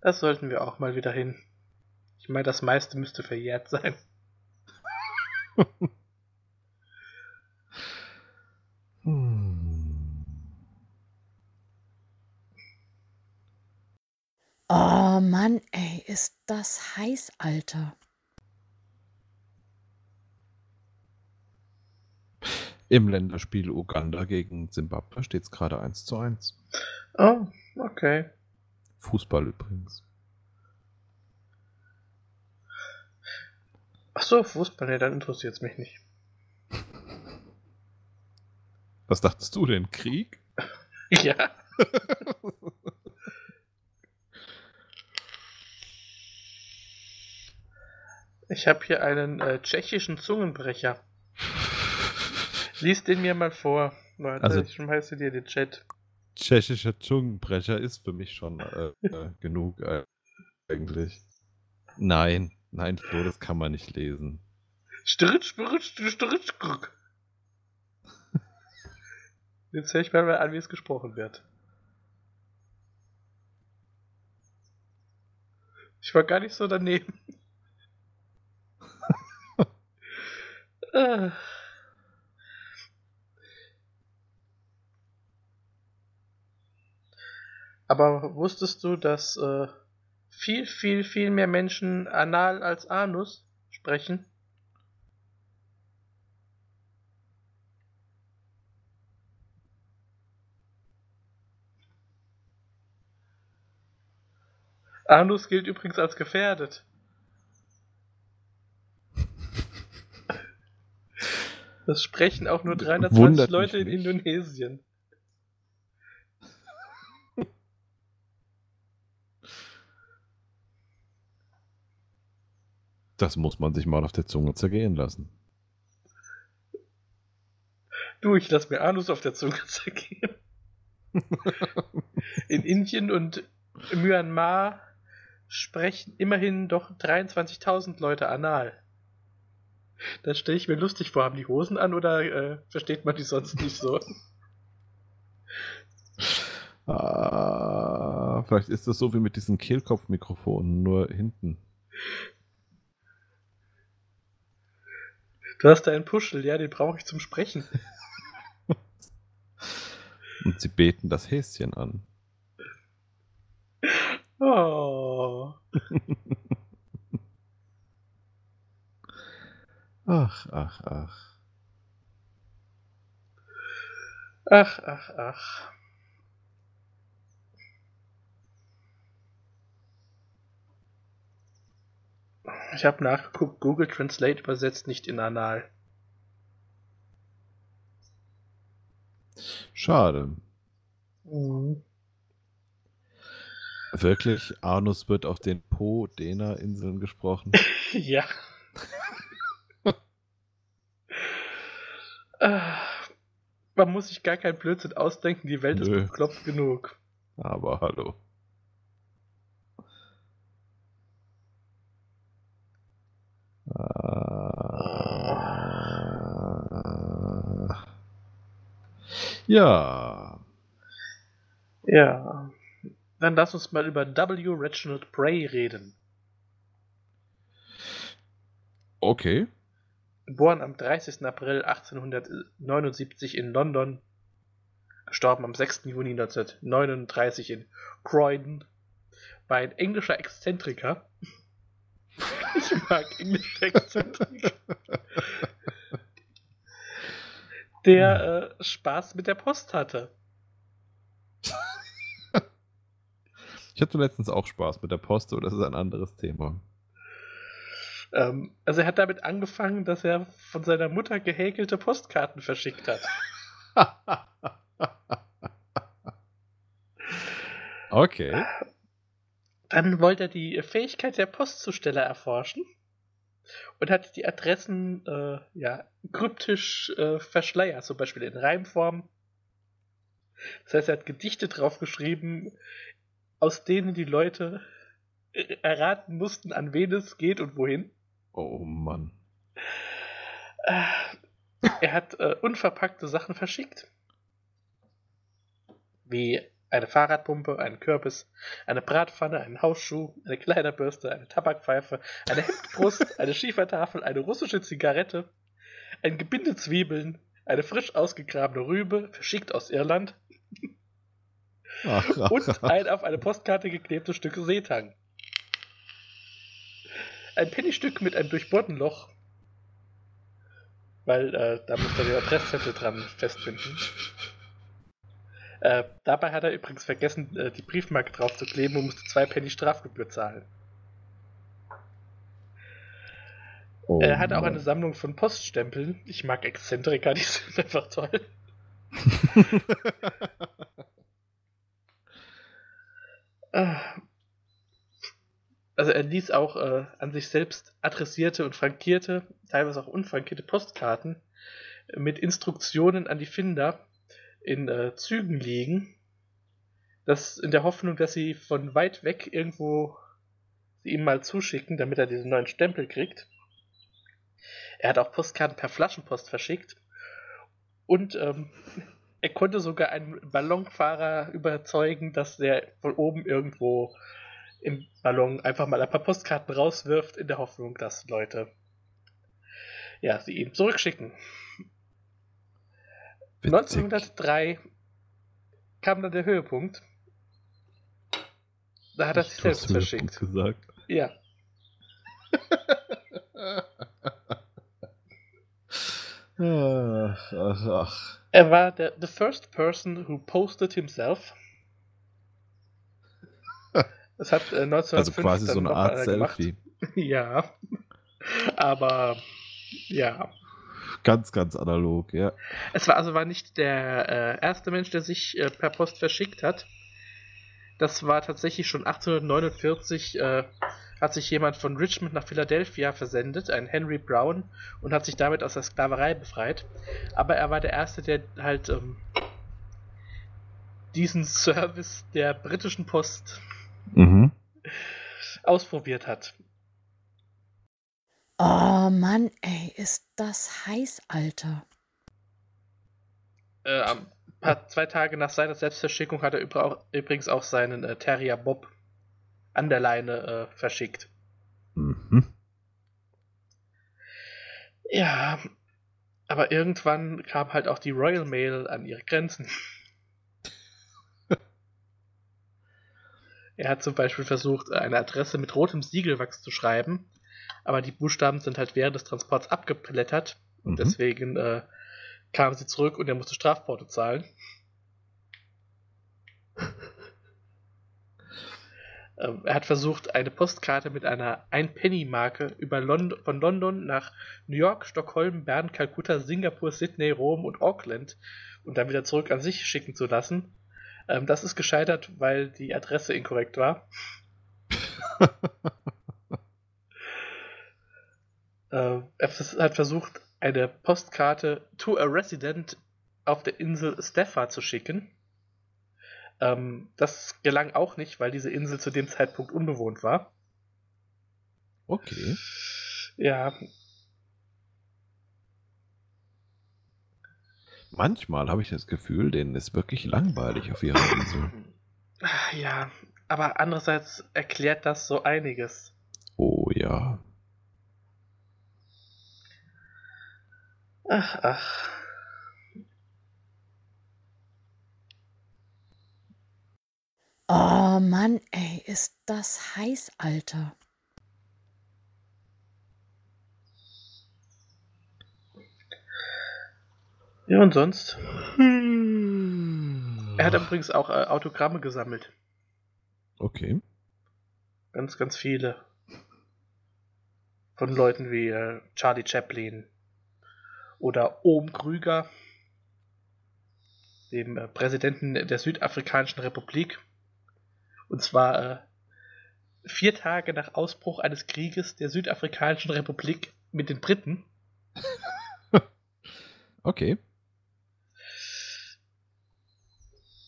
Das sollten wir auch mal wieder hin. Ich meine, das meiste müsste verjährt sein. Hm. Oh Mann, ey, ist das heiß, Alter. Im Länderspiel Uganda gegen Simbabwe steht es gerade 1 zu 1. Oh, okay. Fußball übrigens. Ach so, Fußball, nee, dann interessiert es mich nicht. Was dachtest du denn? Krieg? Ja. Ich habe hier einen äh, tschechischen Zungenbrecher. Lies den mir mal vor. Warte, Also- ich schmeiße dir den Chat. Tschechischer Zungenbrecher ist für mich schon äh, äh, genug äh, eigentlich. Nein, nein, Flo, das kann man nicht lesen. Stritsch, stritsch, stritsch. Jetzt höre ich mal an, wie es gesprochen wird. Ich war gar nicht so daneben. Aber wusstest du, dass äh, viel, viel, viel mehr Menschen anal als anus sprechen? Anus gilt übrigens als gefährdet. Das sprechen auch nur 320 Wundert mich Leute in nicht. Indonesien. Das muss man sich mal auf der Zunge zergehen lassen. Du, ich lass mir Anus auf der Zunge zergehen. In Indien und Myanmar sprechen immerhin doch 23.000 Leute anal. Das stelle ich mir lustig vor. Haben die Hosen an oder äh, versteht man die sonst nicht so? Ah, vielleicht ist das so wie mit diesen Kehlkopfmikrofonen, nur hinten. Du hast da einen Puschel, ja, den brauche ich zum Sprechen. Und sie beten das Häschen an. Oh. Ach, ach, ach. Ach, ach, ach. Ich habe nachgeguckt, Google Translate übersetzt nicht in anal. Schade. Mhm. Wirklich, Arnus wird auf den Po-Dena-Inseln gesprochen. Ja. Ah, Man muss sich gar keinen Blödsinn ausdenken, die Welt Nö. ist bekloppt genug. Aber hallo. Äh, Ja. Ja. Dann lass uns mal über W. Reginald Bray reden. Okay. Geboren am 30. April 1879 in London. Gestorben am 6. Juni 1939 in Croydon. War ein englischer Exzentriker. Ich mag englische Exzentriker. Der äh, Spaß mit der Post hatte. Ich hatte letztens auch Spaß mit der Post, aber das ist ein anderes Thema. Ähm, also er hat damit angefangen, dass er von seiner Mutter gehäkelte Postkarten verschickt hat. okay. Dann wollte er die Fähigkeit der Postzusteller erforschen und hat die Adressen äh, ja, kryptisch äh, verschleiert, zum Beispiel in Reimform. Das heißt, er hat Gedichte draufgeschrieben, aus denen die Leute äh, erraten mussten, an wen es geht und wohin. Oh Mann. Äh, er hat äh, unverpackte Sachen verschickt. Wie eine Fahrradpumpe, einen Kürbis, eine Bratpfanne, einen Hausschuh, eine Kleiderbürste, eine Tabakpfeife, eine Hemdbrust, eine Schiefertafel, eine russische Zigarette, ein Gebinde Zwiebeln, eine frisch ausgegrabene Rübe, verschickt aus Irland Ach, ach, und ein auf eine Postkarte geklebtes Stück Seetang. Ein Pennystück mit einem durchbohrten Loch, weil äh, da muss er den Adresszettel dran festbinden. Äh, dabei hat er übrigens vergessen, äh, die Briefmarke drauf zu kleben und musste zwei Penny Strafgebühr zahlen. Oh er hat auch eine Sammlung von Poststempeln. Ich mag Exzentriker, die sind einfach toll. Also er ließ auch äh, an sich selbst adressierte und frankierte, teilweise auch unfrankierte Postkarten mit Instruktionen an die Finder in äh, Zügen liegen. Das in der Hoffnung, dass sie von weit weg irgendwo sie ihm mal zuschicken, damit er diesen neuen Stempel kriegt. Er hat auch Postkarten per Flaschenpost verschickt. Und ähm, er konnte sogar einen Ballonfahrer überzeugen, dass der von oben irgendwo im Ballon einfach mal ein paar Postkarten rauswirft, in der Hoffnung, dass Leute ja, sie ihm zurückschicken. Witzig. 1903 kam dann der Höhepunkt. Da hat er sich selbst verschickt. Gesagt. Ja. Ach, ach, ach. Er war der the first person who posted himself. Das hat äh, 1905 Also quasi so eine Art gemacht. Selfie. Ja. Aber ja. Ganz, ganz analog, ja. Es war also war nicht der äh, erste Mensch, der sich äh, per Post verschickt hat. Das war tatsächlich schon 1849, äh, hat sich jemand von Richmond nach Philadelphia versendet, ein Henry Brown, und hat sich damit aus der Sklaverei befreit. Aber er war der Erste, der halt ähm, diesen Service der britischen Post Mhm. ausprobiert hat. Oh Mann, ey, ist das heiß, Alter. Äh, am- paar, zwei Tage nach seiner Selbstverschickung hat er übrigens auch seinen äh, Terrier Bob an der Leine äh, verschickt. Mhm. Ja, aber irgendwann kam halt auch die Royal Mail an ihre Grenzen. Er hat zum Beispiel versucht, eine Adresse mit rotem Siegelwachs zu schreiben, aber die Buchstaben sind halt während des Transports abgeblättert und Mhm. deswegen äh, kamen sie zurück und er musste Strafporto zahlen. Ähm, er hat versucht, eine Postkarte mit einer 1-Penny-Marke über Lond von London nach New York, Stockholm, Bern, Kalkutta, Singapur, Sydney, Rom und Auckland und dann wieder zurück an sich schicken zu lassen. Ähm, das ist gescheitert, weil die Adresse inkorrekt war. äh, er vers- hat versucht, eine Postkarte to a resident auf der Insel Staffa zu schicken. Ähm, das gelang auch nicht, weil diese Insel zu dem Zeitpunkt unbewohnt war. Okay. Ja, Manchmal habe ich das Gefühl, denen ist wirklich langweilig auf ihrer Insel. ja, aber andererseits erklärt das so einiges. Oh ja. Ach, ach. Oh Mann, ey, ist das heiß, Alter. Ja, und sonst? Er hat übrigens auch äh, Autogramme gesammelt. Okay. Ganz, ganz viele. Von Leuten wie äh, Charlie Chaplin oder Ohm Krüger, dem äh, Präsidenten der Südafrikanischen Republik. Und zwar äh, vier Tage nach Ausbruch eines Krieges der Südafrikanischen Republik mit den Briten. Okay.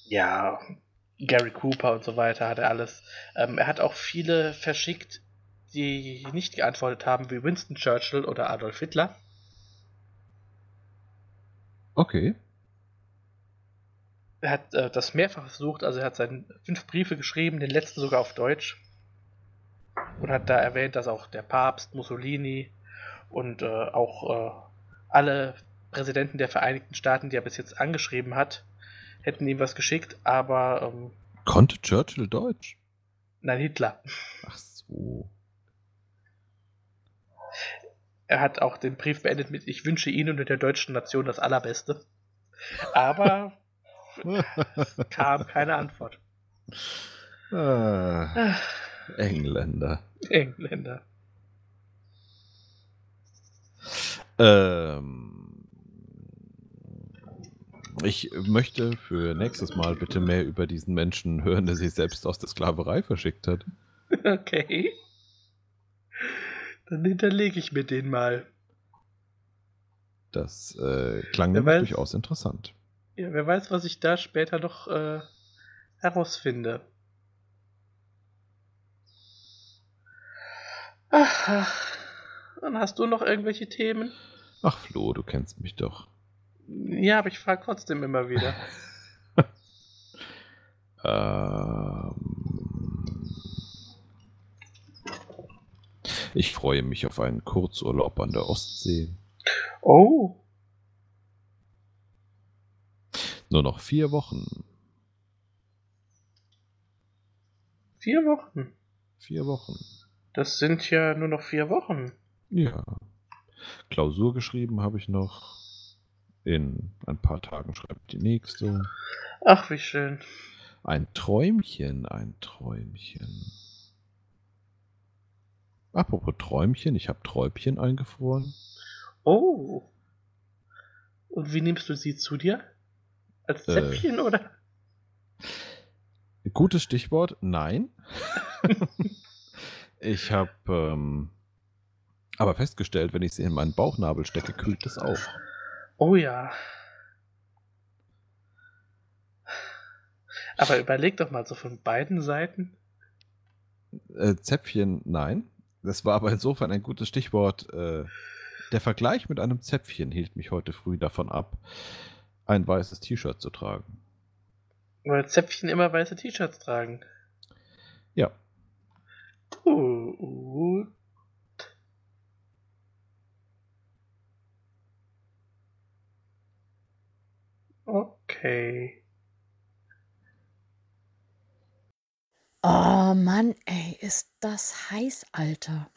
Ja, Gary Cooper und so weiter hat er alles. Ähm, er hat auch viele verschickt, die nicht geantwortet haben, wie Winston Churchill oder Adolf Hitler. Okay. er hat äh, das mehrfach versucht, also er hat seine fünf Briefe geschrieben, den letzten sogar auf Deutsch. Und hat da erwähnt, dass auch der Papst, Mussolini und äh, auch äh, alle Präsidenten der Vereinigten Staaten, die er bis jetzt angeschrieben hat, hätten ihm was geschickt, aber. Ähm, Konnte Churchill Deutsch? Nein, Hitler. Ach so. Er hat auch den Brief beendet mit Ich wünsche Ihnen und der deutschen Nation das Allerbeste. Aber kam keine Antwort. Ah, Engländer. Engländer. Ähm, ich möchte für nächstes Mal bitte mehr über diesen Menschen hören, der sich selbst aus der Sklaverei verschickt hat. Okay. Dann hinterlege ich mir den mal. Das äh, klang weiß- durchaus interessant. Ja, wer weiß, was ich da später noch äh, herausfinde. Ach, ach. Dann hast du noch irgendwelche Themen? Ach Flo, du kennst mich doch. Ja, aber ich frage trotzdem immer wieder. Ähm, ich freue mich auf einen Kurzurlaub an der Ostsee. Oh, Nur noch vier Wochen. vier Wochen. Vier Wochen. Das sind ja nur noch vier Wochen. Ja. Klausur geschrieben habe ich noch. In ein paar Tagen schreibt die nächste. Ach, wie schön. Ein Träumchen, ein Träumchen. Apropos Träumchen, ich habe Träubchen eingefroren. Oh. Und wie nimmst du sie zu dir? Als Äh. Zäpfchen oder? Gutes Stichwort, nein. ich habe ähm, aber festgestellt, wenn ich sie in meinen Bauchnabel stecke, kühlt es auch. Oh ja. Aber überleg doch mal so von beiden Seiten. Äh, Zäpfchen, nein. Das war aber insofern ein gutes Stichwort. Äh, der Vergleich mit einem Zäpfchen hielt mich heute früh davon ab, ein weißes T-Shirt zu tragen. Weil Zäpfchen immer weiße T-Shirts tragen. Ja, Gut. Okay. Oh Mann, ey, ist das heiß, Alter.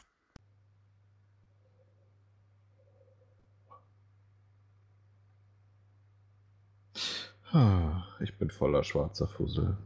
Ah, ich bin voller schwarzer Fussel.